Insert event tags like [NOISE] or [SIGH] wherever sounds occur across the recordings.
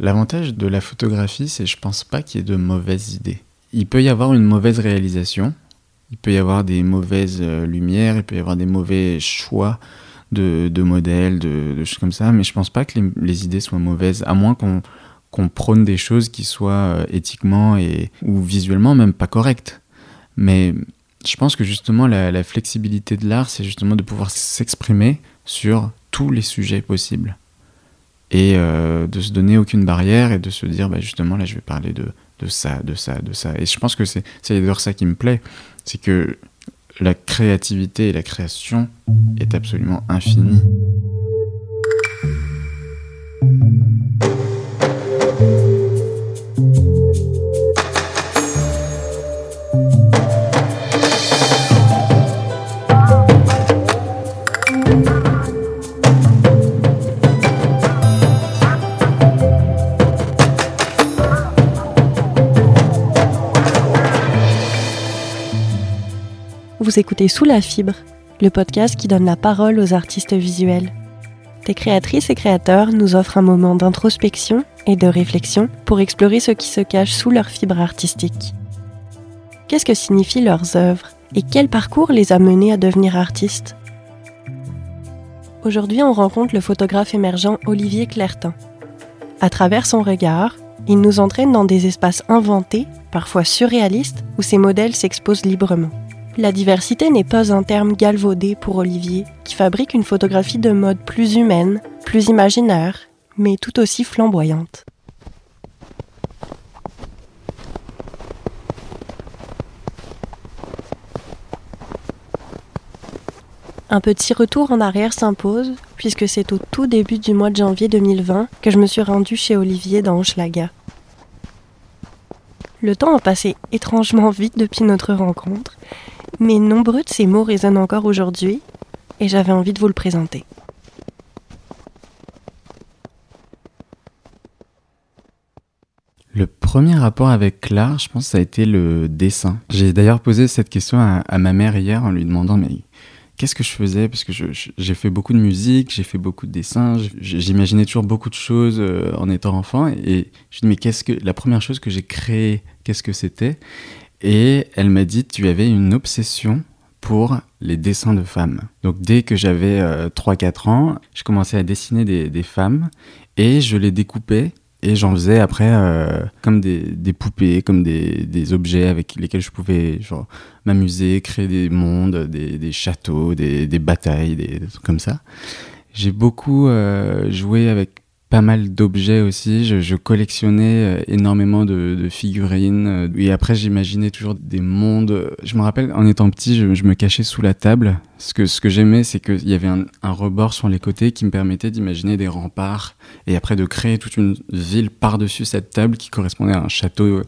L'avantage de la photographie, c'est je pense pas qu'il y ait de mauvaises idées. Il peut y avoir une mauvaise réalisation, il peut y avoir des mauvaises euh, lumières, il peut y avoir des mauvais choix de, modèles, de, choses comme ça, mais je pense pas que les, idées soient mauvaises, à moins qu'on prône des choses qui soient euh, éthiquement et, ou visuellement même pas correctes. Mais je pense que justement la, la flexibilité de l'art, c'est justement de pouvoir s'exprimer sur tous les sujets possibles et euh, de se donner aucune barrière et de se dire bah, justement là je vais parler de, de ça, de ça, de ça. Et je pense que c'est d'ailleurs ça qui me plaît, c'est que la créativité et la création est absolument infinie. Vous écoutez Sous la fibre, le podcast qui donne la parole aux artistes visuels. Des créatrices et créateurs nous offrent un moment d'introspection et de réflexion pour explorer ce qui se cache sous leur fibre artistique. Qu'est-ce que signifient leurs œuvres et quel parcours les a menés à devenir artistes? Aujourd'hui, on rencontre le photographe émergent Olivier Clertin. À travers son regard, il nous entraîne dans des espaces inventés, parfois surréalistes, où ses modèles s'exposent librement. La diversité n'est pas un terme galvaudé pour Olivier, qui fabrique une photographie de mode plus humaine, plus imaginaire, mais tout aussi flamboyante. Un petit retour en arrière s'impose, puisque c'est au tout début du mois de janvier 2020 que je me suis rendue chez Olivier dans Hochelaga. Le temps a passé étrangement vite depuis notre rencontre, mais nombreux de ces mots résonnent encore aujourd'hui et j'avais envie de vous le présenter. Le premier rapport avec l'art, je pense, ça a été le dessin. J'ai d'ailleurs posé cette question à, ma mère hier en lui demandant mais qu'est-ce que je faisais? Parce que j'ai fait beaucoup de musique, j'ai fait beaucoup de dessins, j'imaginais toujours beaucoup de choses euh, en étant enfant. Et je me dis mais qu'est-ce que la première chose que j'ai créée, qu'est-ce que c'était? Et elle m'a dit tu avais une obsession pour les dessins de femmes. Donc dès que j'avais 3-4 euh, ans, je commençais à dessiner des, femmes et je les découpais et j'en faisais après euh, comme des, poupées, comme des, objets avec lesquels je pouvais m'amuser, créer des mondes, des, châteaux, des, batailles, des, trucs comme ça. J'ai beaucoup euh, joué avec pas mal d'objets aussi. Je, collectionnais euh, énormément de, figurines. Euh, et après, j'imaginais toujours des mondes. Je me rappelle, en étant petit, je, me cachais sous la table. Ce que, j'aimais, c'est qu'il y avait un, rebord sur les côtés qui me permettait d'imaginer des remparts et après de créer toute une ville par-dessus cette table qui correspondait à un château,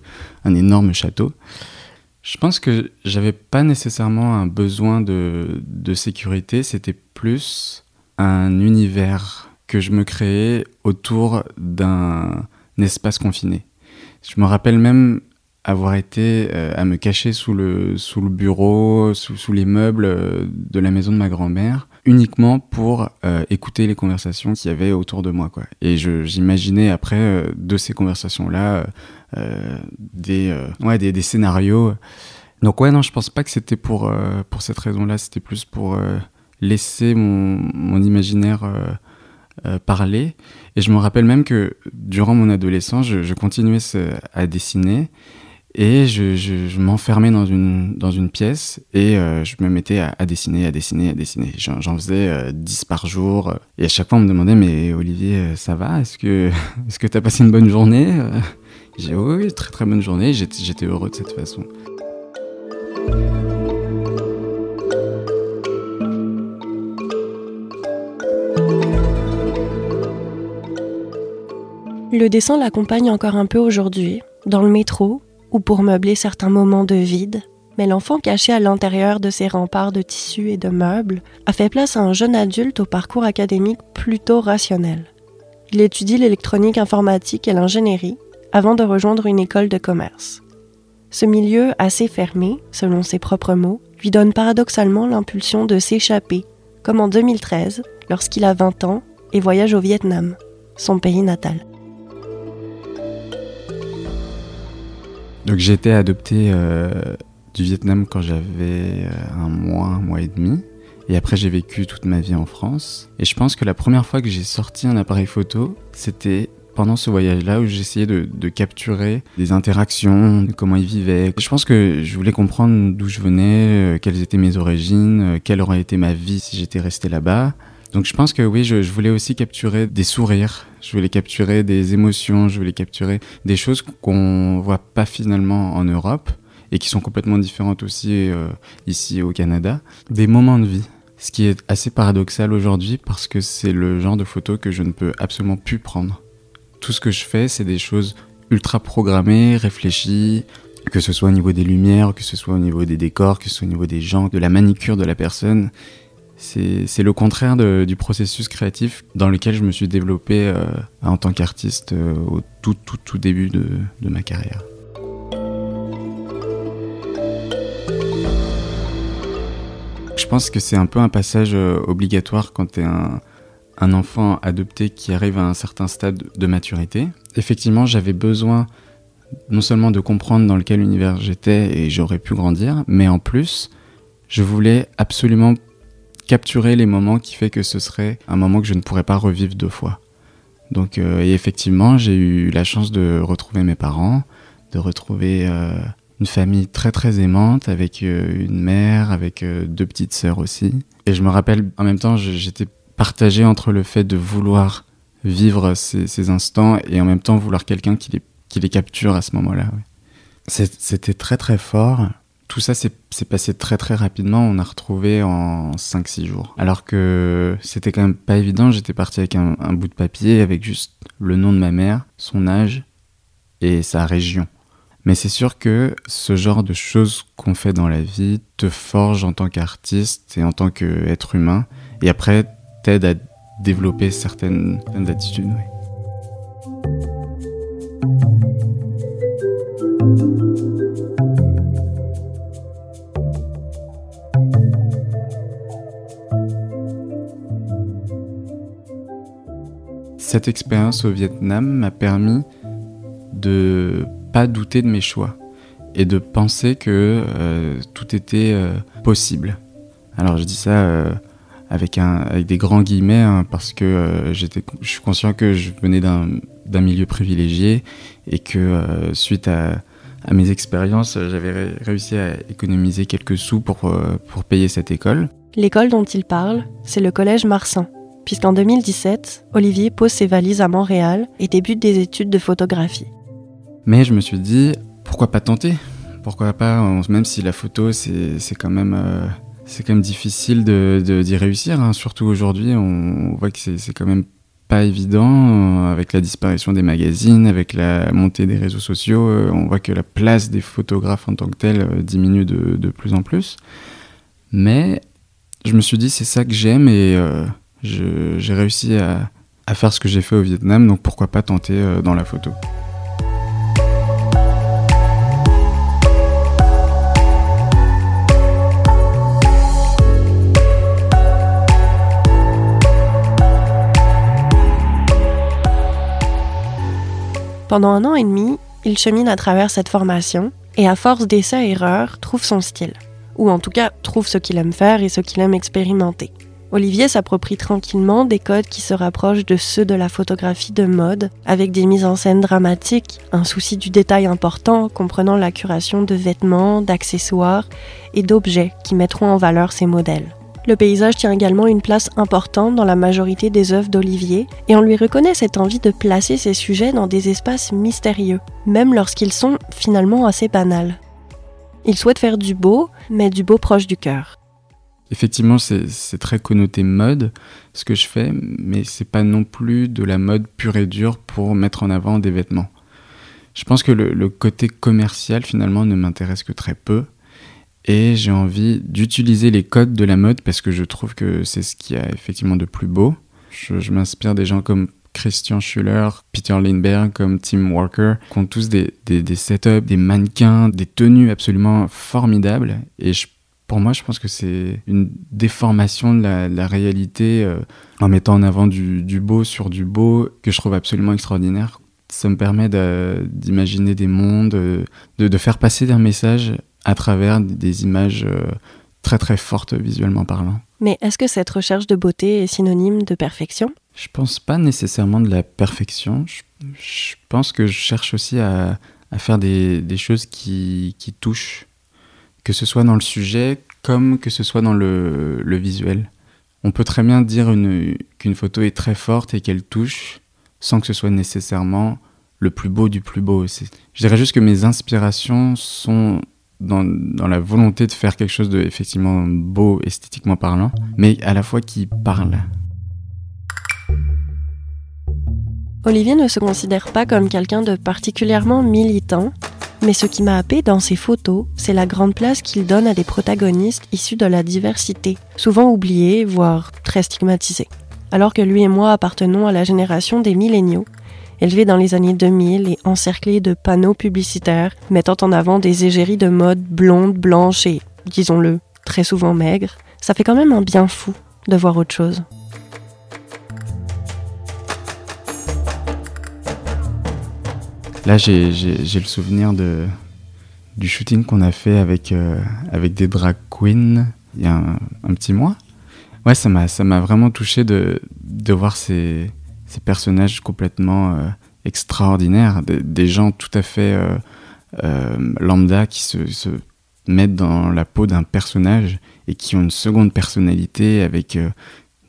un énorme château. Je pense que j'avais pas nécessairement un besoin de sécurité, c'était plus un univers que je me créais autour d'un espace confiné. Je me rappelle même avoir été euh, à me cacher sous le, sous le bureau, sous, sous les meubles euh, de la maison de ma grand-mère, uniquement pour euh, écouter les conversations qu'il y avait autour de moi. Quoi. Et j'imaginais après de ces conversations-là des, ouais, des, des, scénarios. Donc ouais, non, je pense pas que c'était pour, pour cette raison-là, c'était plus pour laisser mon, mon imaginaire euh, parler. Et je me rappelle même que durant mon adolescence, je, continuais à dessiner et je, m'enfermais dans une, dans une pièce et euh, je me mettais à, dessiner, à dessiner, à dessiner. J'en faisais 10 euh, par jour. Et à chaque fois, on me demandait Mais Olivier, ça va? Est-ce que [LAUGHS] tu as passé une bonne journée? J'ai oui, très très bonne journée. J'étais heureux de cette façon. Le dessin l'accompagne encore un peu aujourd'hui, dans le métro ou pour meubler certains moments de vide, mais l'enfant caché à l'intérieur de ses remparts de tissus et de meubles a fait place à un jeune adulte au parcours académique plutôt rationnel. Il étudie l'électronique informatique et l'ingénierie avant de rejoindre une école de commerce. Ce milieu assez fermé, selon ses propres mots, lui donne paradoxalement l'impulsion de s'échapper, comme en 2013, lorsqu'il a 20 ans et voyage au Vietnam, son pays natal. Donc j'ai été adopté du Vietnam quand j'avais un mois, un mois et demi. Et après, j'ai vécu toute ma vie en France. Et je pense que la première fois que j'ai sorti un appareil photo, c'était pendant ce voyage-là où j'essayais de, de, capturer des interactions, comment ils vivaient. Je pense que je voulais comprendre d'où je venais, euh, quelles étaient mes origines, euh, quelle aurait été ma vie si j'étais resté là-bas. Donc je pense que oui, je, voulais aussi capturer des sourires, je voulais capturer des émotions, je voulais capturer des choses qu'on voit pas finalement en Europe et qui sont complètement différentes aussi euh, ici au Canada. Des moments de vie. Ce qui est assez paradoxal aujourd'hui parce que c'est le genre de photo que je ne peux absolument plus prendre. Tout ce que je fais, c'est des choses ultra programmées, réfléchies, que ce soit au niveau des lumières, que ce soit au niveau des décors, que ce soit au niveau des gens, de la manicure de la personne. C'est le contraire du processus créatif dans lequel je me suis développé euh, en tant qu'artiste euh, au tout, tout, tout début de, ma carrière. Je pense que c'est un peu un passage euh, obligatoire quand tu es un, un, enfant adopté qui arrive à un certain stade de maturité. Effectivement, j'avais besoin non seulement de comprendre dans lequel univers j'étais et j'aurais pu grandir, mais en plus, je voulais absolument capturer les moments qui fait que ce serait un moment que je ne pourrais pas revivre deux fois. Donc, euh, et effectivement, j'ai eu la chance de retrouver mes parents, de retrouver euh, une famille très très aimante avec euh, une mère, avec deux petites sœurs aussi. Et je me rappelle, en même temps, j'étais partagé entre le fait de vouloir vivre ces, instants et en même temps vouloir quelqu'un qui les, capture à ce moment-là. C'était très très fort. Tout ça s'est passé très très rapidement. On a retrouvé en 5-6 jours. Alors que c'était quand même pas évident. J'étais parti avec un, bout de papier avec juste le nom de ma mère, son âge et sa région. Mais c'est sûr que ce genre de choses qu'on fait dans la vie te forge en tant qu'artiste et en tant qu'être humain, et après t'aide à développer certaines, certaines attitudes. Cette expérience au Vietnam m'a permis de pas douter de mes choix et de penser que euh, tout était euh, possible. Alors je dis ça euh, avec, un, avec des grands guillemets hein, parce que j'étais, je suis conscient que je venais d'un, milieu privilégié et que suite à, à, mes expériences, j'avais ré- réussi à économiser quelques sous pour, pour payer cette école. L'école dont il parle, c'est le collège Marsan, puisqu'en 2017, Olivier pose ses valises à Montréal et débute des études de photographie. Mais je me suis dit, pourquoi pas tenter? Pourquoi pas, même si la photo, c'est, quand même... Euh, c'est quand même difficile de, de, d'y réussir, hein. surtout aujourd'hui, on voit que c'est, quand même pas évident euh, avec la disparition des magazines, avec la montée des réseaux sociaux, euh, on voit que la place des photographes en tant que telle diminue de, de, plus en plus. Mais je me suis dit c'est ça que j'aime et j'ai réussi à, faire ce que j'ai fait au Vietnam, donc pourquoi pas tenter euh, dans la photo. Pendant un an et demi, il chemine à travers cette formation et à force d'essais-erreurs, trouve son style. Ou en tout cas, trouve ce qu'il aime faire et ce qu'il aime expérimenter. Olivier s'approprie tranquillement des codes qui se rapprochent de ceux de la photographie de mode, avec des mises en scène dramatiques, un souci du détail important comprenant la curation de vêtements, d'accessoires et d'objets qui mettront en valeur ses modèles. Le paysage tient également une place importante dans la majorité des œuvres d'Olivier, et on lui reconnaît cette envie de placer ses sujets dans des espaces mystérieux, même lorsqu'ils sont finalement assez banals. Il souhaite faire du beau, mais du beau proche du cœur. Effectivement, c'est très connoté mode, ce que je fais, mais c'est pas non plus de la mode pure et dure pour mettre en avant des vêtements. Je pense que le, côté commercial, finalement, ne m'intéresse que très peu. Et j'ai envie d'utiliser les codes de la mode parce que je trouve que c'est ce qui a effectivement de plus beau. Je, m'inspire des gens comme Christian Schuller, Peter Lindbergh, comme Tim Walker, qui ont tous des, des, des setups, des mannequins, des tenues absolument formidables. Et je, pour moi, je pense que c'est une déformation de la, de la réalité euh, en mettant en avant du, du, beau sur du beau que je trouve absolument extraordinaire. ça me permet d'imaginer des mondes, de, de, faire passer un message à travers des images euh, très très fortes visuellement parlant. Mais est-ce que cette recherche de beauté est synonyme de perfection? Je pense pas nécessairement de la perfection. Je, pense que je cherche aussi à, à faire des, des choses qui, qui, touchent, que ce soit dans le sujet comme que ce soit dans le, visuel. On peut très bien dire qu'une photo est très forte et qu'elle touche sans que ce soit nécessairement le plus beau du plus beau. Je dirais juste que mes inspirations sont dans, dans, la volonté de faire quelque chose de effectivement beau esthétiquement parlant, mais à la fois qui parle. Olivier ne se considère pas comme quelqu'un de particulièrement militant, mais ce qui m'a happé dans ses photos, c'est la grande place qu'il donne à des protagonistes issus de la diversité, souvent oubliés, voire très stigmatisés. Alors que lui et moi appartenons à la génération des milléniaux, élevés dans les années 2000 et encerclés de panneaux publicitaires mettant en avant des égéries de mode blondes, blanches et, disons-le, très souvent maigres, ça fait quand même un bien fou de voir autre chose. Là, j'ai le souvenir du shooting qu'on a fait avec, euh, avec des drag queens il y a un, petit mois. Ouais, ça m'a vraiment touché de, de voir ces, ces personnages complètement euh, extraordinaires, des, gens tout à fait euh, lambda qui se, mettent dans la peau d'un personnage et qui ont une seconde personnalité avec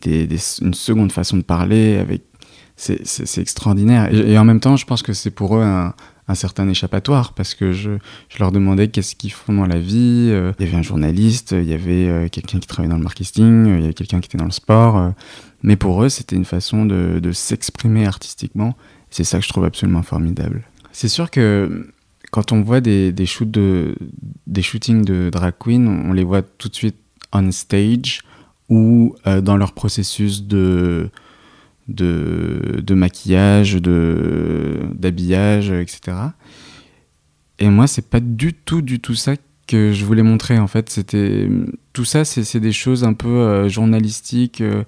une seconde façon de parler, avec c'est extraordinaire. Et, en même temps, je pense que c'est pour eux un, certain échappatoire parce que je, je leur demandais qu'est-ce qu'ils font dans la vie. Euh, il y avait un journaliste, il y avait euh, quelqu'un qui travaillait dans le marketing, il y avait quelqu'un qui était dans le sport. Euh. mais pour eux, c'était une façon de, de s'exprimer artistiquement. C'est ça que je trouve absolument formidable. C'est sûr que quand on voit des, des shootings de drag queen, on les voit tout de suite on stage ou dans leur processus de de, de maquillage, de d'habillage, etc. Et moi, c'est pas du tout, du tout ça que je voulais montrer. En fait, c'était tout ça, c'est des choses un peu euh, journalistiques, euh,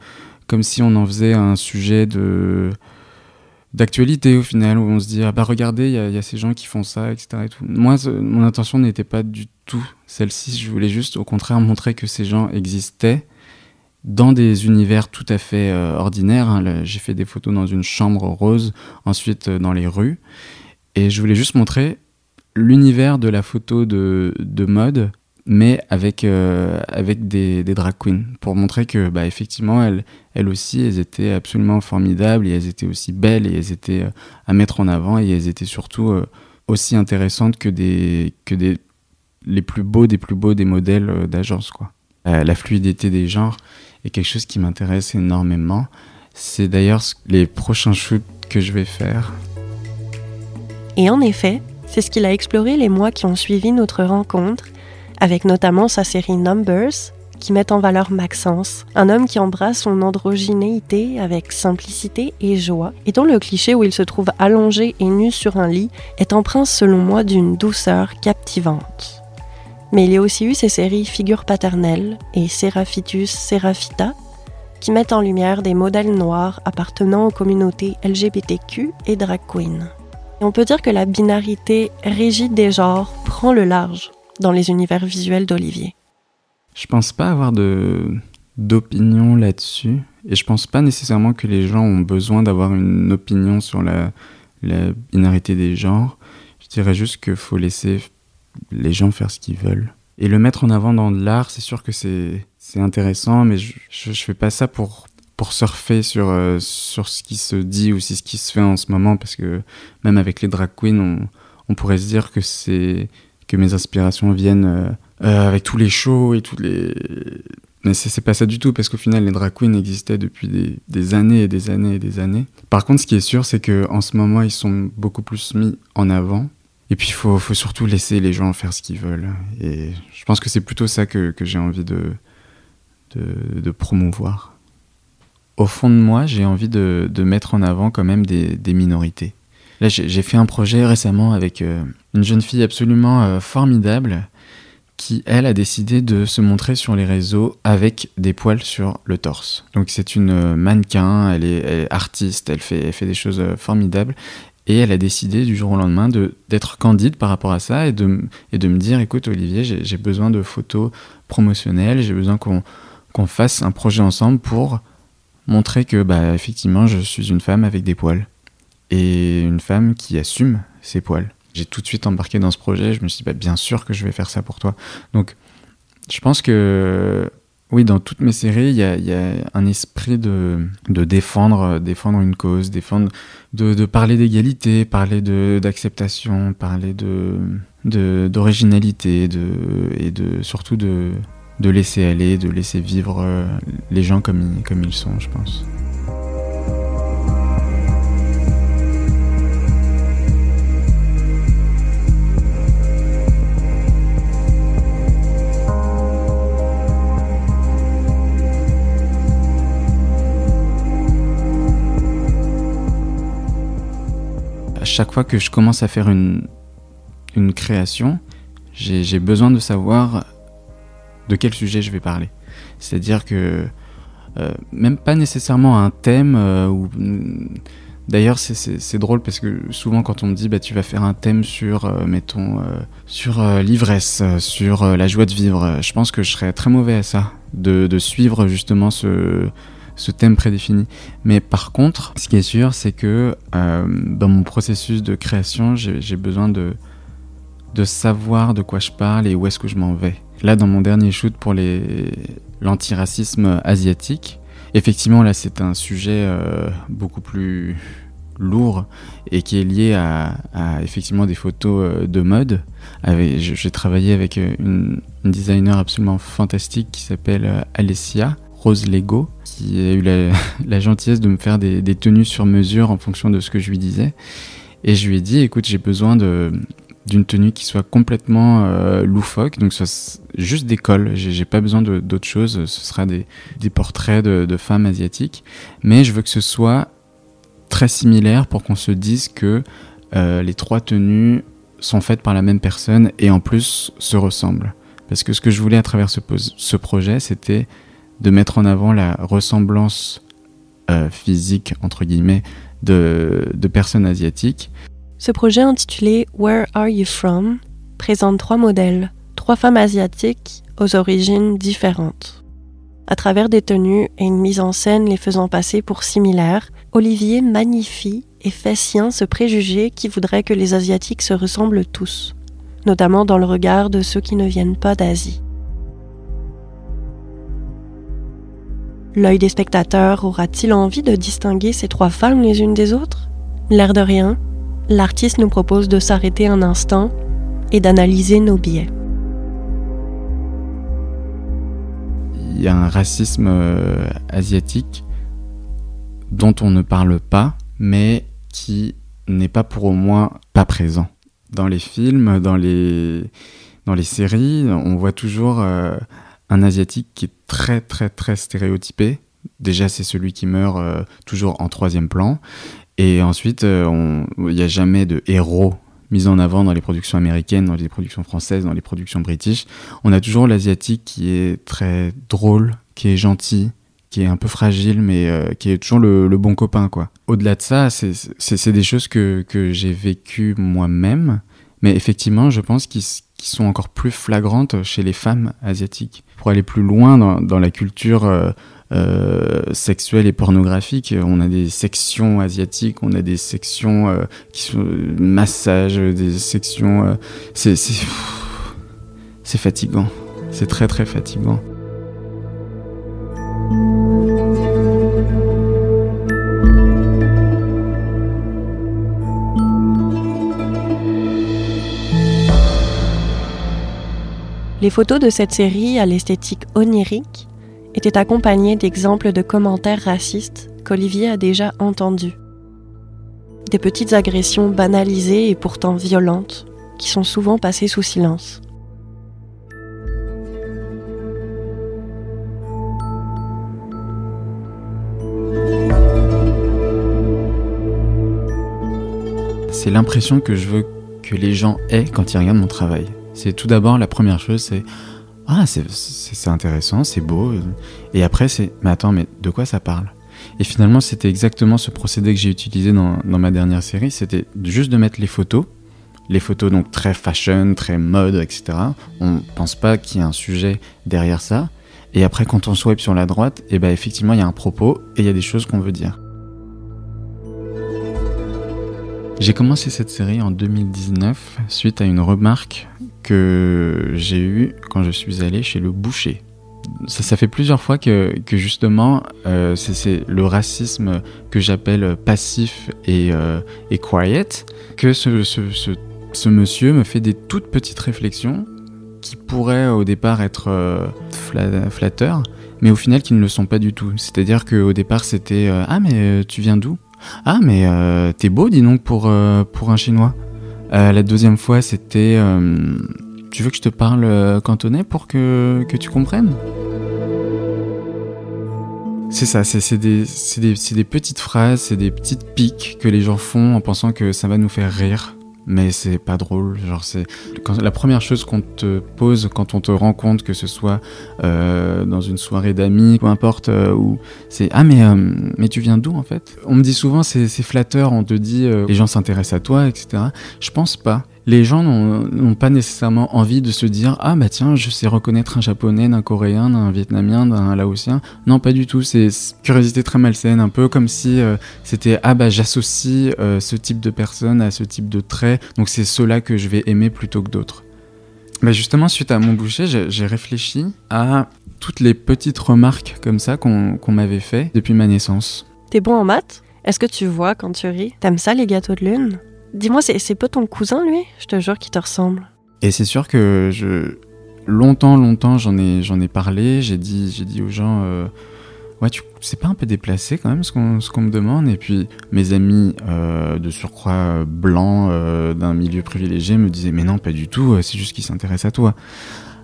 comme si on en faisait un sujet de d'actualité au final, où on se dit ah bah regardez, il y, y, a ces gens qui font ça, etc. Et tout. Moi, mon intention n'était pas du tout celle-ci. Je voulais juste, au contraire, montrer que ces gens existaient dans des univers tout à fait euh, ordinaires. Hein. J'ai fait des photos dans une chambre rose, ensuite euh, dans les rues. Et je voulais juste montrer l'univers de la photo de, de mode, mais avec, euh, avec des, des, drag queens, pour montrer que, bah, effectivement, elles, elles aussi, elles étaient absolument formidables, et elles étaient aussi belles, et elles étaient à mettre en avant, et elles étaient surtout aussi intéressantes que, des, que des, les plus beaux des plus beaux des modèles d'agence, quoi. la fluidité des genres, et quelque chose qui m'intéresse énormément. C'est d'ailleurs les prochains shoots que je vais faire. Et en effet, c'est ce qu'il a exploré les mois qui ont suivi notre rencontre, avec notamment sa série Numbers, qui met en valeur Maxence, un homme qui embrasse son androgynéité avec simplicité et joie, et dont le cliché où il se trouve allongé et nu sur un lit est empreint selon moi d'une douceur captivante. Mais il y a aussi eu ces séries Figures paternelles et Seraphitus Seraphita, qui mettent en lumière des modèles noirs appartenant aux communautés LGBTQ et drag queen. Et on peut dire que la binarité rigide des genres prend le large dans les univers visuels d'Olivier. Je pense pas avoir d'opinion là-dessus et je pense pas nécessairement que les gens ont besoin d'avoir une opinion sur la, la binarité des genres. Je dirais juste qu'il faut laisser les gens faire ce qu'ils veulent. Et le mettre en avant dans l'art, c'est sûr que c'est intéressant, mais je, je, fais pas ça pour, pour surfer sur, euh, sur ce qui se dit ou ce qui se fait en ce moment, parce que même avec les drag queens, on, on pourrait se dire que que mes inspirations viennent euh, euh, avec tous les shows et tous les. Mais c'est pas ça du tout, parce qu'au final, les drag queens existaient depuis des, des, années et des années et des années. Par contre, ce qui est sûr, c'est qu'en ce moment, ils sont beaucoup plus mis en avant. Et puis, il faut, surtout laisser les gens faire ce qu'ils veulent. Et je pense que c'est plutôt ça que, j'ai envie de, promouvoir. Au fond de moi, j'ai envie de, mettre en avant quand même des, minorités. Là, j'ai fait un projet récemment avec euh, une jeune fille absolument euh, formidable qui, elle, a décidé de se montrer sur les réseaux avec des poils sur le torse. Donc c'est une euh, mannequin, elle est, artiste, elle fait des choses formidables Et elle a décidé du jour au lendemain d'être candide par rapport à ça et de, me dire écoute, Olivier, j'ai besoin de photos promotionnelles, j'ai besoin qu'on qu'on fasse un projet ensemble pour montrer que, bah, effectivement, je suis une femme avec des poils. Et une femme qui assume ses poils. J'ai tout de suite embarqué dans ce projet, je me suis dit, bah, bien sûr que je vais faire ça pour toi. Donc, je pense que oui, dans toutes mes séries, il y a, un esprit de, défendre, défendre une cause, défendre, de, parler d'égalité, parler d'acceptation, parler de d'originalité, de, et de surtout de, de laisser aller, de laisser vivre euh, les gens comme ils sont, je pense. Chaque fois que je commence à faire une, une création, j'ai besoin de savoir de quel sujet je vais parler. C'est-à-dire que euh, même pas nécessairement un thème euh, ou D'ailleurs, c'est drôle parce que souvent, quand on me dit bah, tu vas faire un thème sur, euh, mettons, sur l'ivresse, sur la joie de vivre, je pense que je serais très mauvais à ça, de, de suivre justement ce, ce thème prédéfini. Mais par contre, ce qui est sûr, c'est que euh, dans mon processus de création, j'ai besoin de, de savoir de quoi je parle et où est-ce que je m'en vais. Là, dans mon dernier shoot pour l'antiracisme asiatique, effectivement, là, c'est un sujet euh, beaucoup plus lourd et qui est lié à, effectivement des photos euh, de mode. J'ai travaillé avec une, une, designer absolument fantastique qui s'appelle Alessia Rose Lego, qui a eu la, [LAUGHS] gentillesse de me faire des, tenues sur mesure en fonction de ce que je lui disais. Et je lui ai dit, écoute, j'ai besoin de d'une tenue qui soit complètement euh, loufoque, donc soit juste des cols. J'ai pas besoin d'autre chose. Ce sera des, des portraits de, femmes asiatiques, mais je veux que ce soit très similaire pour qu'on se dise que euh, les trois tenues sont faites par la même personne et en plus se ressemblent. Parce que ce que je voulais à travers ce, ce projet, c'était de mettre en avant la ressemblance euh, physique, entre guillemets, de, de personnes asiatiques. Ce projet intitulé Where Are You From présente trois modèles, trois femmes asiatiques aux origines différentes. À travers des tenues et une mise en scène les faisant passer pour similaires, Olivier magnifie et fait sien ce préjugé qui voudrait que les Asiatiques se ressemblent tous, notamment dans le regard de ceux qui ne viennent pas d'Asie. L'œil des spectateurs aura-t-il envie de distinguer ces trois femmes les unes des autres? L'air de rien, l'artiste nous propose de s'arrêter un instant et d'analyser nos biais. Il y a un racisme euh, asiatique dont on ne parle pas, mais qui n'est pas pour au moins pas présent. Dans les films, dans les, dans les séries, on voit toujours euh, un asiatique qui est très très très stéréotypé. Déjà, c'est celui qui meurt euh, toujours en troisième plan. Et ensuite, euh, il n'y a jamais de héros mis en avant dans les productions américaines, dans les productions françaises, dans les productions british. On a toujours l'asiatique qui est très drôle, qui est gentil, qui est un peu fragile, mais euh, qui est toujours le, bon copain, quoi. Au-delà de ça, c'est des choses que, que j'ai vécues moi-même, mais effectivement, je pense qu'ils qui sont encore plus flagrantes chez les femmes asiatiques. Pour aller plus loin dans, la culture euh, euh, sexuelle et pornographique, on a des sections asiatiques, on a des sections euh, qui sont massage, des sections... Euh, c'est fatigant, c'est très très fatigant. Les photos de cette série à l'esthétique onirique étaient accompagnées d'exemples de commentaires racistes qu'Olivier a déjà entendus. Des petites agressions banalisées et pourtant violentes qui sont souvent passées sous silence. C'est l'impression que je veux que les gens aient quand ils regardent mon travail. C'est tout d'abord la première chose, c'est ah c'est intéressant, c'est beau, et après c'est mais attends mais de quoi ça parle? Et finalement, c'était exactement ce procédé que j'ai utilisé dans, dans ma dernière série. C'était juste de mettre les photos les photos donc très fashion, très mode, etc. On pense pas qu'il y a un sujet derrière ça. Et après, quand on swipe sur la droite, et eh ben effectivement, il y a un propos et il y a des choses qu'on veut dire. J'ai commencé cette série en 2019 suite à une remarque que j'ai eue quand je suis allé chez le boucher. Ça, fait plusieurs fois que, justement, euh, c'est le racisme que j'appelle passif et, euh, quiet, que ce, monsieur me fait des toutes petites réflexions qui pourraient au départ être euh, flatteurs, mais au final qui ne le sont pas du tout. C'est-à-dire qu'au départ c'était euh, Ah mais euh, tu viens d'où? Ah mais t'es beau dis donc pour un chinois. La deuxième fois c'était Tu veux que je te parle cantonais pour que, que tu comprennes? C'est ça, c'est des, des, des petites phrases, c'est des petites piques que les gens font en pensant que ça va nous faire rire mais c'est pas drôle. Genre, c'est la première chose qu'on te pose quand on te rend compte que ce soit euh, dans une soirée d'amis, peu importe, euh, c'est ah mais euh, mais tu viens d'où en fait? On me dit souvent c'est flatteur, on te dit les gens s'intéressent à toi, etc. Je pense pas les gens n'ont pas nécessairement envie de se dire ah bah tiens je sais reconnaître un japonais d'un coréen d'un vietnamien d'un laotien. Non pas du tout. C'est curiosité très malsaine un peu comme si euh, c'était ah bah j'associe euh, ce type de personne à ce type de trait donc c'est cela que je vais aimer plutôt que d'autres. Bah justement suite à mon boucher j'ai réfléchi à toutes les petites remarques comme ça qu'on m'avait fait depuis ma naissance. T'es bon en maths? Est-ce que tu vois quand tu ris? T'aimes ça les gâteaux de lune? Dis-moi, c'est pas ton cousin, lui? Je te jure qu'il te ressemble. Et c'est sûr que je longtemps, longtemps, j'en ai, ai parlé. J'ai dit, dit aux gens, euh, ouais, tu, c'est pas un peu déplacé quand même ce qu'on, ce me demande? Et puis mes amis euh, de surcroît blancs euh, d'un milieu privilégié me disaient, mais non, pas du tout. C'est juste qu'ils s'intéressent à toi.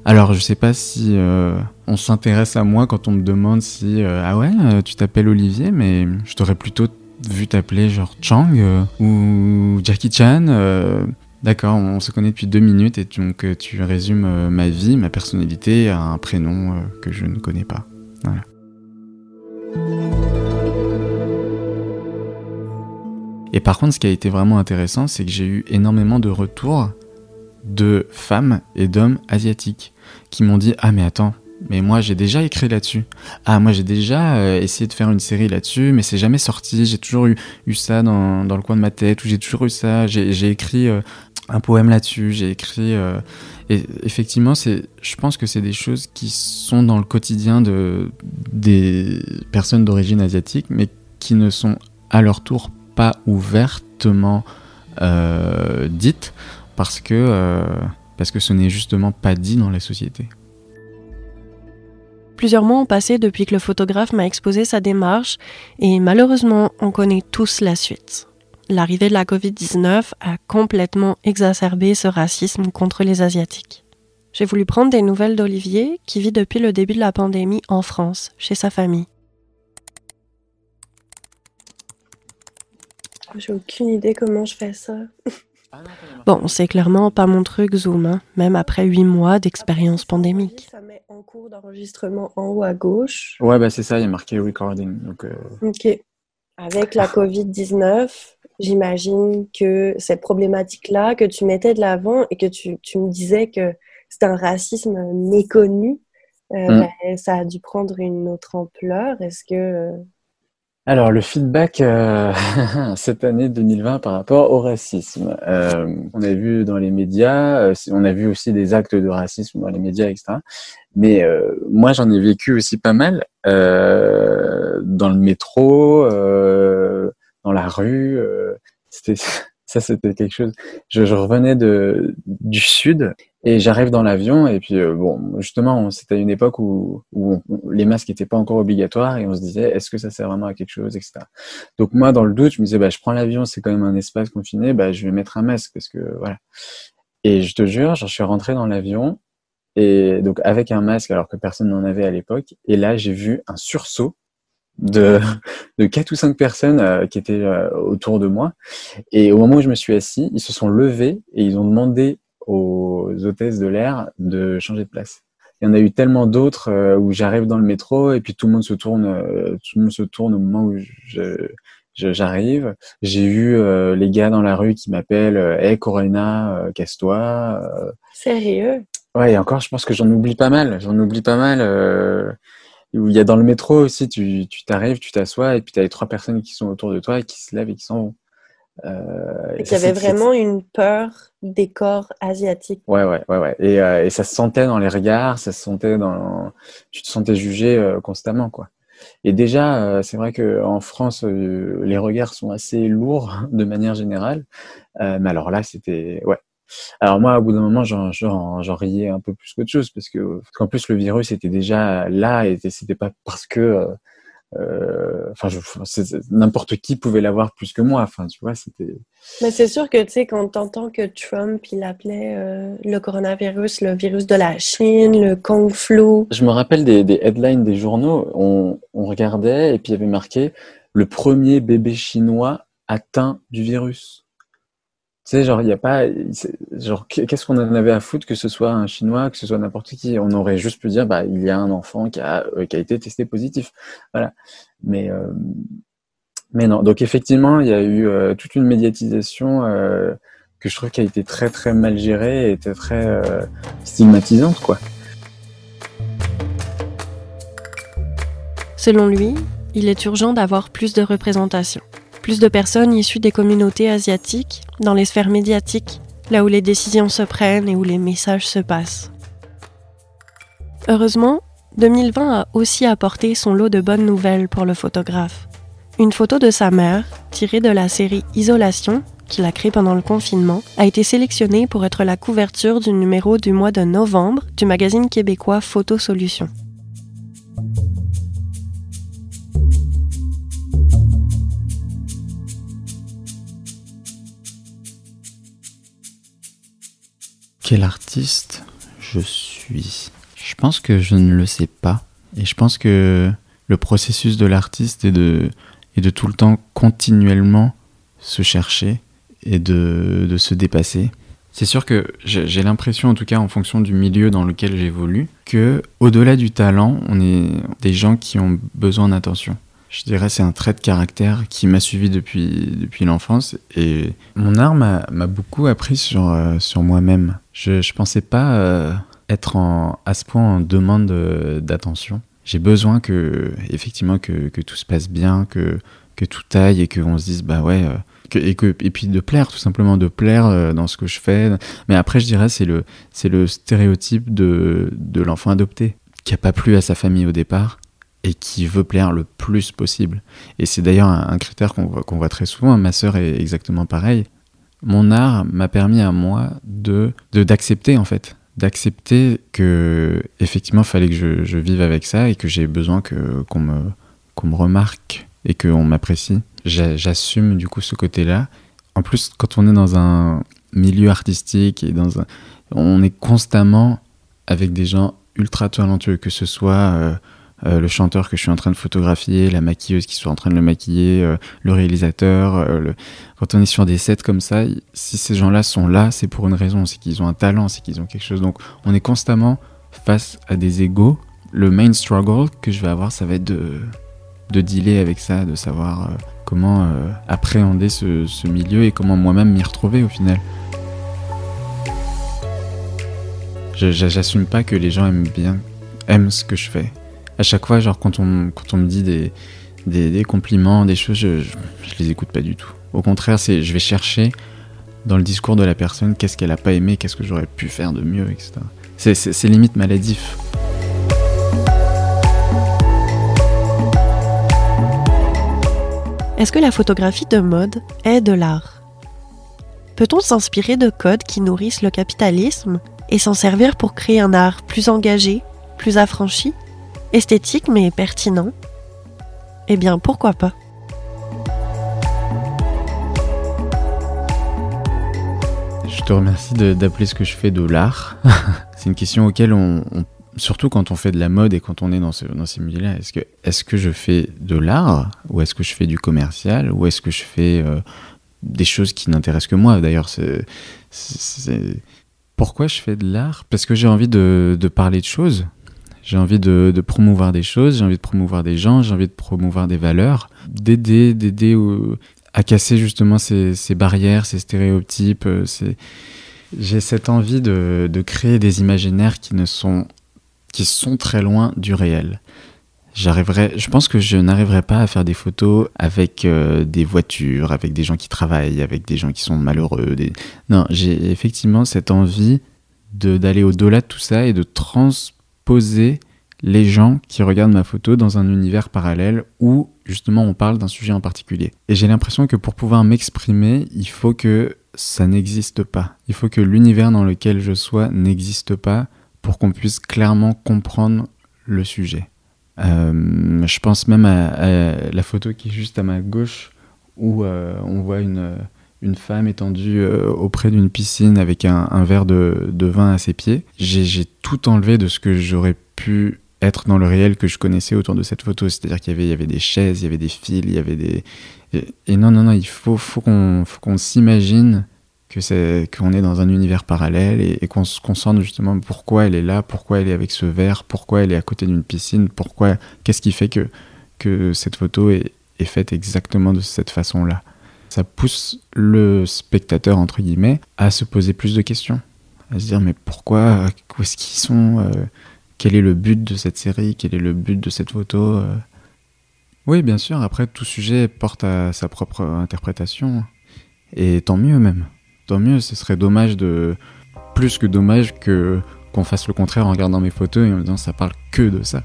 Alors, je sais pas si on s'intéresse à moi quand on me demande si ah ouais, tu t'appelles Olivier, mais je t'aurais plutôt vu t'appeler genre Chang euh, ou Jackie Chan. Euh, d'accord, on se connaît depuis deux minutes et donc euh, tu résumes ma vie, ma personnalité à un prénom que je ne connais pas. Et par contre, ce qui a été vraiment intéressant, c'est que j'ai eu énormément de retours de femmes et d'hommes asiatiques qui m'ont dit Ah, mais attends, mais moi j'ai déjà écrit là-dessus. Ah, moi j'ai déjà euh, essayé de faire une série là-dessus, mais c'est jamais sorti. J'ai toujours eu, ça dans, dans, le coin de ma tête, ou j'ai toujours eu ça. J'ai écrit euh, un poème là-dessus, j'ai écrit. Euh, et effectivement, je pense que c'est des choses qui sont dans le quotidien de, des personnes d'origine asiatique, mais qui ne sont à leur tour pas ouvertement dites parce que, parce que ce n'est justement pas dit dans la société. Plusieurs mois ont passé depuis que le photographe m'a exposé sa démarche et malheureusement, on connaît tous la suite. L'arrivée de la Covid-19 a complètement exacerbé ce racisme contre les Asiatiques. J'ai voulu prendre des nouvelles d'Olivier, qui vit depuis le début de la pandémie en France, chez sa famille. J'ai aucune idée comment je fais ça. Bon, c'est clairement pas mon truc Zoom, hein, même après huit mois d'expérience pandémique. Ça en cours d'enregistrement en haut à gauche. Ouais, bah c'est ça, il y a marqué recording. Donc, euh. Ok. Avec la Covid-19, j'imagine que cette problématique-là que tu mettais de l'avant et que tu, tu, me disais que c'était un racisme méconnu, euh, mm. ben, ça a dû prendre une autre ampleur. Est-ce que euh, alors, le feedback euh, [LAUGHS] cette année 2020 par rapport au racisme. Euh, on a vu dans les médias, euh, on a vu aussi des actes de racisme dans les médias, etc. Mais euh, moi, j'en ai vécu aussi pas mal dans le métro, dans la rue. C'était [LAUGHS] ça, c'était quelque chose. Je, je, revenais de du sud et j'arrive dans l'avion et puis euh, bon, justement, c'était une époque où, les masques n'étaient pas encore obligatoires et on se disait est-ce que ça sert vraiment à quelque chose, etc. Donc moi, dans le doute, je me disais bah je prends l'avion, c'est quand même un espace confiné, bah je vais mettre un masque parce que voilà. Et je te jure, je suis rentré dans l'avion et donc avec un masque alors que personne n'en avait à l'époque. Et là, j'ai vu un sursaut de, [LAUGHS] de quatre ou cinq personnes euh, qui étaient euh, autour de moi. Et au moment où je me suis assis, ils se sont levés et ils ont demandé aux hôtesses de l'air de changer de place. il y en a eu tellement d'autres euh, où j'arrive dans le métro et puis tout le monde se tourne, euh, tout le monde se tourne au moment où je, j'arrive. J'ai eu euh, les gars dans la rue qui m'appellent Hey Corona, casse-toi. Sérieux? Ouais, et encore, je pense que j'en oublie pas mal. J'en oublie pas mal. il y a dans le métro aussi, tu t'arrives, tu t'assois et puis tu as les trois personnes qui sont autour de toi et qui se lèvent et qui s'en vont. Euh, il y avait vraiment une peur des corps asiatiques. Ouais, ouais, ouais, ouais. Et, euh, et, ça se sentait dans les regards, ça se sentait dans. Tu te sentais jugé euh, constamment, quoi. Et déjà, euh, c'est vrai qu'en France, les regards sont assez lourds de manière générale. mais alors là, c'était. Ouais. Alors moi, au bout d'un moment, j'en riais un peu plus qu'autre chose, parce que qu'en plus, le virus était déjà là, et c'était pas parce que euh, enfin, n'importe qui pouvait l'avoir plus que moi. Enfin, tu vois, c'était. Mais c'est sûr que tu sais quand t'entends que Trump il appelait euh, le coronavirus le virus de la Chine, le Kung Flu. Je me rappelle des, des headlines des journaux. On, on regardait et puis il y avait marqué le premier bébé chinois atteint du virus. Tu sais, genre, il n'y a pas. Genre, qu'est-ce qu'on en avait à foutre que ce soit un Chinois, que ce soit n'importe qui? On aurait juste pu dire, bah, il y a un enfant qui a, euh, qui a été testé positif. Voilà. Mais, euh, mais non. Donc, effectivement, il y a eu euh, toute une médiatisation que je trouve qui a été très, très mal gérée et était très stigmatisante, quoi. Selon lui, il est urgent d'avoir plus de représentation plus de personnes issues des communautés asiatiques dans les sphères médiatiques, là où les décisions se prennent et où les messages se passent. Heureusement, 2020 a aussi apporté son lot de bonnes nouvelles pour le photographe. Une photo de sa mère, tirée de la série Isolation, qu'il a créée pendant le confinement, a été sélectionnée pour être la couverture du numéro du mois de novembre du magazine québécois Photo Solutions. Quel artiste je suis Je pense que je ne le sais pas. Et je pense que le processus de l'artiste est de, est de tout le temps continuellement se chercher et de, de se dépasser. C'est sûr que j'ai l'impression, en tout cas en fonction du milieu dans lequel j'évolue, que au-delà du talent, on est des gens qui ont besoin d'attention. Je dirais c'est un trait de caractère qui m'a suivi depuis, depuis l'enfance et mon art m'a beaucoup appris sur, euh, sur moi-même. Je ne pensais pas euh, être en, à ce point en demande d'attention. J'ai besoin que, effectivement, que, que, tout se passe bien, que, que tout aille et qu'on se dise, bah ouais, euh, et, que, et puis de plaire, tout simplement de plaire dans ce que je fais. Mais après, je dirais, c'est le, le stéréotype de, de l'enfant adopté, qui n'a pas plu à sa famille au départ et qui veut plaire le plus possible. Et c'est d'ailleurs un, critère qu'on voit, très souvent. Ma sœur est exactement pareil. Mon art m'a permis à moi de d'accepter en fait, d'accepter que effectivement fallait que je, je, vive avec ça et que j'ai besoin que qu'on me qu'on me remarque et qu'on m'apprécie. J'assume du coup ce côté-là. En plus, quand on est dans un milieu artistique et dans un, on est constamment avec des gens ultra talentueux, que ce soit euh, euh, le chanteur que je suis en train de photographier, la maquilleuse qui soit en train de le maquiller, euh, le réalisateur. Euh, quand on est sur des sets comme ça, si ces gens-là sont là, c'est pour une raison, c'est qu'ils ont un talent, c'est qu'ils ont quelque chose. Donc on est constamment face à des égaux. Le main struggle que je vais avoir, ça va être de, de dealer avec ça, de savoir comment appréhender ce, ce milieu et comment moi-même m'y retrouver au final. J'assume pas que les gens aiment bien, aiment ce que je fais à chaque fois, genre quand on, quand on me dit des, des, compliments, des choses, je, je, les écoute pas du tout. Au contraire, c'est je vais chercher dans le discours de la personne qu'est-ce qu'elle a pas aimé, qu'est-ce que j'aurais pu faire de mieux, etc. C'est limite maladif. Est-ce que la photographie de mode est de l'art? Peut-on s'inspirer de codes qui nourrissent le capitalisme et s'en servir pour créer un art plus engagé, plus affranchi? Esthétique mais pertinent, eh bien pourquoi pas Je te remercie d'appeler ce que je fais de l'art. [LAUGHS] C'est une question auquel on, surtout quand on fait de la mode et quand on est dans, dans ces milieux-là, est-ce que, est que je fais de l'art ou est-ce que je fais du commercial ou est-ce que je fais euh, des choses qui n'intéressent que moi? D'ailleurs, c'est Pourquoi je fais de l'art? Parce que j'ai envie de, parler de choses. J'ai envie de, promouvoir des choses, j'ai envie de promouvoir des gens, j'ai envie de promouvoir des valeurs, d'aider, d'aider à casser justement ces, barrières, ces stéréotypes. Euh, j'ai cette envie de, créer des imaginaires qui ne sont qui sont très loin du réel. J'arriverai, je pense que je n'arriverai pas à faire des photos avec euh, des voitures, avec des gens qui travaillent, avec des gens qui sont malheureux. Non, j'ai effectivement cette envie d'aller au-delà de tout ça et de transposer les gens qui regardent ma photo dans un univers parallèle où justement on parle d'un sujet en particulier. Et j'ai l'impression que pour pouvoir m'exprimer, il faut que ça n'existe pas. Il faut que l'univers dans lequel je sois n'existe pas pour qu'on puisse clairement comprendre le sujet. Euh, je pense même à, la photo qui est juste à ma gauche où euh, on voit une, une femme étendue euh, auprès d'une piscine avec un, verre de, vin à ses pieds. J'ai tout enlevé de ce que j'aurais pu être dans le réel que je connaissais autour de cette photo. C'est-à-dire qu'il y avait, des chaises, il y avait des fils, il y avait des... Et, non, non, non, il faut, qu'on s'imagine que c'est qu'on est dans un univers parallèle et, qu'on se concentre justement pourquoi elle est là, pourquoi elle est avec ce verre, pourquoi elle est à côté d'une piscine, pourquoi, qu'est-ce qui fait que, que cette photo est faite exactement de cette façon-là. Ça pousse le spectateur, entre guillemets, à se poser plus de questions, à se dire mais pourquoi, où est-ce qu'ils sont, euh, quel est le but de cette série, quel est le but de cette photo. Euh? Oui, bien sûr, après tout sujet porte à sa propre interprétation, et tant mieux même tant mieux. Ce serait dommage de. Plus que dommage que qu'on fasse le contraire en regardant mes photos et en me disant ça parle que de ça.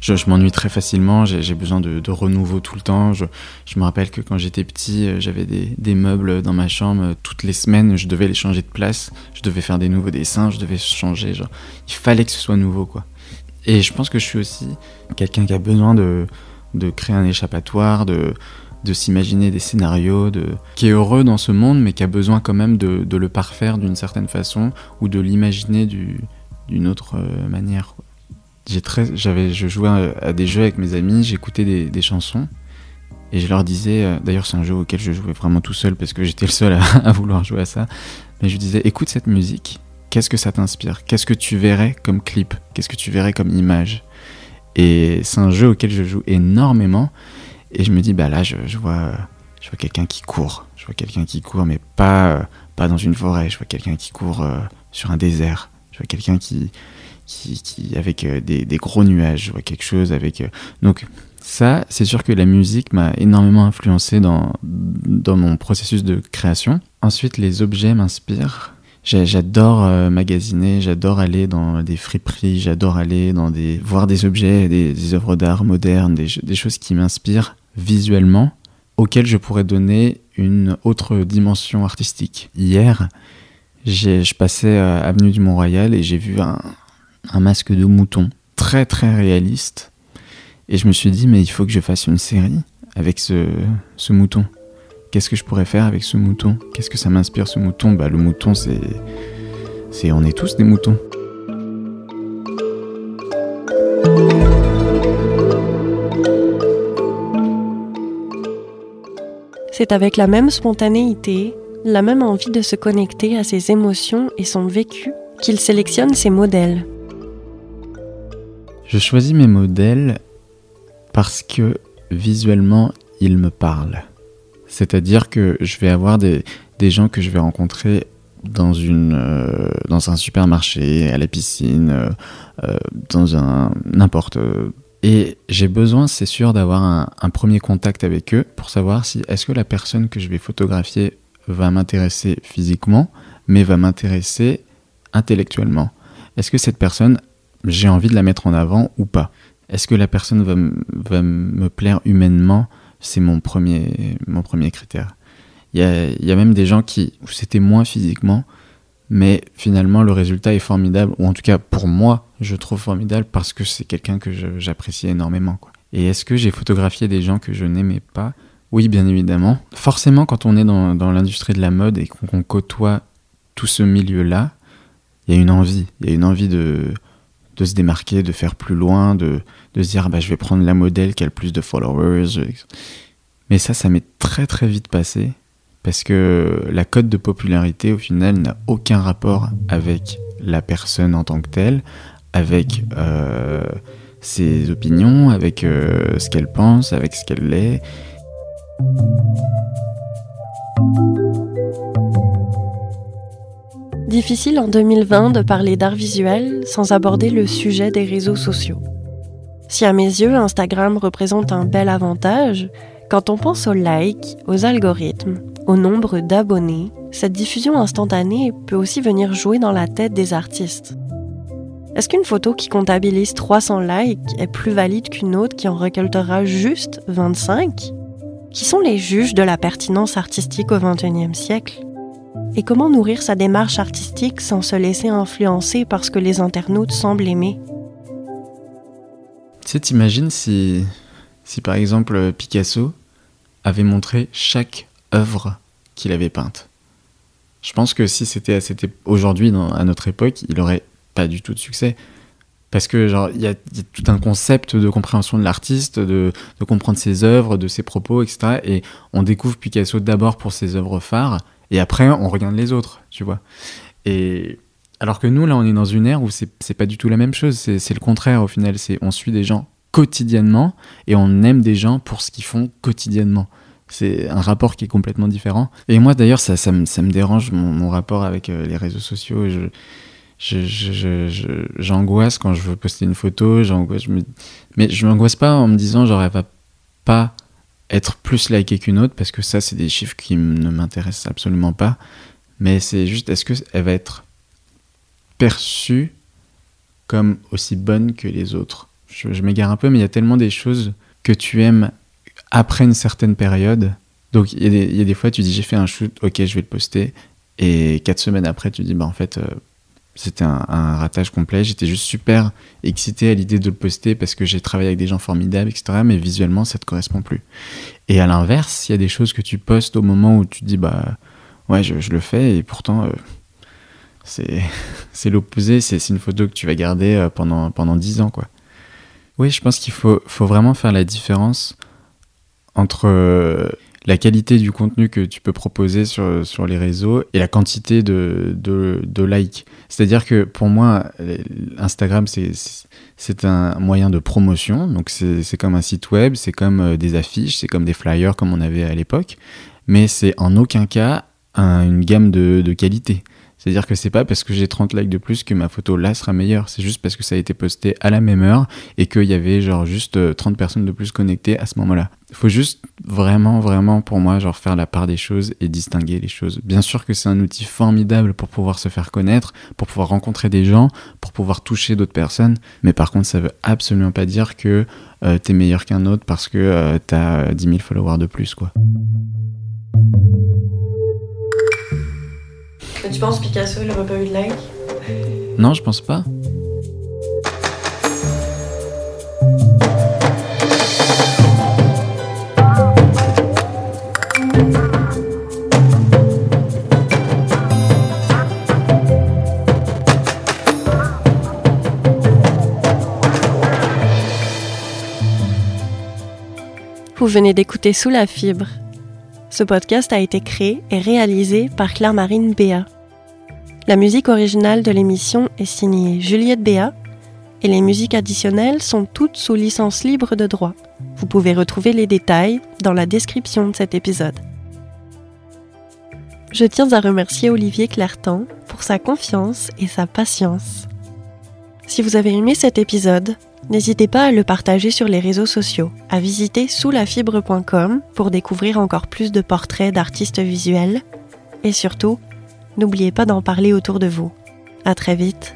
Je, m'ennuie très facilement, j'ai besoin de, renouveau tout le temps. Je, me rappelle que quand j'étais petit, euh, j'avais des, meubles dans ma chambre. Toutes les semaines, je devais les changer de place. Je devais faire des nouveaux dessins, je devais changer. Genre, il fallait que ce soit nouveau, quoi. Et je pense que je suis aussi quelqu'un qui a besoin de, de créer un échappatoire, de, de s'imaginer des scénarios, de... qui est heureux dans ce monde, mais qui a besoin quand même de, de le parfaire d'une certaine façon ou de l'imaginer d'une autre euh, manière. J'ai j'avais, je jouais à, des jeux avec mes amis, j'écoutais des, des, chansons et je leur disais, euh, d'ailleurs c'est un jeu auquel je jouais vraiment tout seul parce que j'étais le seul à, [LAUGHS] vouloir jouer à ça, mais je disais écoute cette musique, qu'est-ce que ça t'inspire? Qu'est-ce que tu verrais comme clip? Qu'est-ce que tu verrais comme image? Et c'est un jeu auquel je joue énormément. Et je me dis, bah là, je, vois, je vois quelqu'un qui court. Je vois quelqu'un qui court, mais pas, pas dans une forêt. Je vois quelqu'un qui court euh, sur un désert. Je vois quelqu'un qui, avec euh, des, gros nuages. Vois quelque chose avec. Euh, donc, ça, c'est sûr que la musique m'a énormément influencé dans, dans mon processus de création. Ensuite, les objets m'inspirent. J'adore euh, magasiner, j'adore aller dans des friperies, j'adore aller dans des voir des objets, des, œuvres d'art modernes, des, des, choses qui m'inspirent visuellement, auxquelles je pourrais donner une autre dimension artistique. Hier, je passais à Avenue du Mont-Royal et j'ai vu un, un masque de mouton très très réaliste et je me suis dit mais il faut que je fasse une série avec ce, mouton. Qu'est-ce que je pourrais faire avec ce mouton? Qu'est-ce que ça m'inspire ce mouton? Bah le mouton c'est c'est on est tous des moutons. C'est avec la même spontanéité, la même envie de se connecter à ses émotions et son vécu qu'il sélectionne ses modèles. Je choisis mes modèles parce que visuellement, ils me parlent. C'est-à-dire que je vais avoir des, des, gens que je vais rencontrer dans, une, euh, dans un supermarché, à la piscine, euh, euh, dans un n'importe. Et j'ai besoin, c'est sûr, d'avoir un, un, premier contact avec eux pour savoir si est-ce que la personne que je vais photographier va m'intéresser physiquement, mais va m'intéresser intellectuellement. Est-ce que cette personne, j'ai envie de la mettre en avant ou pas Est-ce que la personne va, va me plaire humainement? C'est mon premier, mon premier critère. Il y a, y a, même des gens qui, c'était moins physiquement, mais finalement le résultat est formidable, ou en tout cas pour moi, je trouve formidable parce que c'est quelqu'un que j'apprécie énormément. Et est-ce que j'ai photographié des gens que je n'aimais pas? Oui, bien évidemment. Forcément, quand on est dans, dans l'industrie de la mode et qu'on côtoie tout ce milieu-là, il y a une envie, il y a une envie de, de se démarquer, de faire plus loin, de, de se dire bah, je vais prendre la modèle qui a le plus de followers. Mais ça, ça m'est très très vite passé Parce que la cote de popularité, au final, n'a aucun rapport avec la personne en tant que telle, avec euh, ses opinions, avec euh, ce qu'elle pense, avec ce qu'elle est. Difficile en 2020 de parler d'art visuel sans aborder le sujet des réseaux sociaux. Si à mes yeux Instagram représente un bel avantage, quand on pense aux likes, aux algorithmes, au nombre d'abonnés, cette diffusion instantanée peut aussi venir jouer dans la tête des artistes. Est-ce qu'une photo qui comptabilise 300 likes est plus valide qu'une autre qui en récoltera juste 25 Qui sont les juges de la pertinence artistique au XXIe siècle? Et comment nourrir sa démarche artistique sans se laisser influencer par ce que les internautes semblent aimer? Tu sais, t'imagines si, si par exemple Picasso avait montré chaque œuvre qu'il avait peinte. Je pense que si c'était aujourd'hui, à notre époque, il aurait pas du tout de succès. Parce que genre il y, a tout un concept de compréhension de l'artiste, de, comprendre ses œuvres, de ses propos, etc. Et on découvre Picasso d'abord pour ses œuvres phares, et après on regarde les autres, tu vois. Et alors que nous là, on est dans une ère où c'est pas du tout la même chose. C'est le contraire au final. C'est on suit des gens quotidiennement et on aime des gens pour ce qu'ils font quotidiennement. C'est un rapport qui est complètement différent. Et moi d'ailleurs, ça, me, dérange mon, rapport avec euh, les réseaux sociaux. J'angoisse quand je veux poster une photo, je mais je m'angoisse pas en me disant genre elle va pas être plus likée qu'une autre parce que ça c'est des chiffres qui ne m'intéressent absolument pas, mais c'est juste est-ce que elle va être perçue comme aussi bonne que les autres? Je, m'égare un peu, mais il y a tellement des choses que tu aimes après une certaine période. Donc il y, y, a des fois, tu dis j'ai fait un shoot, ok, je vais le poster. Et quatre semaines après, tu dis bah en fait, euh, c'était un, ratage complet. J'étais juste super excité à l'idée de le poster parce que j'ai travaillé avec des gens formidables, etc. Mais visuellement, ça te correspond plus. Et à l'inverse, il y a des choses que tu postes au moment où tu dis bah ouais, je, le fais et pourtant. Euh, c'est [LAUGHS] l'opposé, c'est une photo que tu vas garder euh, pendant, pendant 10 ans. Quoi. Oui, je pense qu'il faut, faut vraiment faire la différence entre euh, la qualité du contenu que tu peux proposer sur, sur les réseaux et la quantité de, de, likes. C'est-à-dire que pour moi, Instagram, c'est un moyen de promotion. Donc c'est comme un site web, c'est comme euh, des affiches, c'est comme des flyers comme on avait à l'époque. Mais c'est en aucun cas un, une gamme de, de qualité. C'est-à-dire que c'est pas parce que j'ai 30 likes de plus que ma photo là sera meilleure. C'est juste parce que ça a été posté à la même heure et qu'il y avait genre juste 30 euh, personnes de plus connectées à ce moment-là. Il faut juste vraiment, vraiment pour moi, genre faire la part des choses et distinguer les choses. Bien sûr que c'est un outil formidable pour pouvoir se faire connaître, pour pouvoir rencontrer des gens, pour pouvoir toucher d'autres personnes. Mais par contre, ça veut absolument pas dire que euh, t'es meilleur qu'un autre parce que euh, t'as 10 000 followers de plus, quoi. Tu penses Picasso, il n'aurait pas eu de like? Non, je pense pas. Vous venez d'écouter Sous la fibre. Ce podcast a été créé et réalisé par Claire-Marine Béat. La musique originale de l'émission est signée Juliette Béat et les musiques additionnelles sont toutes sous licence libre de droit. Vous pouvez retrouver les détails dans la description de cet épisode. Je tiens à remercier Olivier Clertan pour sa confiance et sa patience. Si vous avez aimé cet épisode, n'hésitez pas à le partager sur les réseaux sociaux, à visiter soulafibre.com pour découvrir encore plus de portraits d'artistes visuels et surtout N'oubliez pas d'en parler autour de vous. À très vite.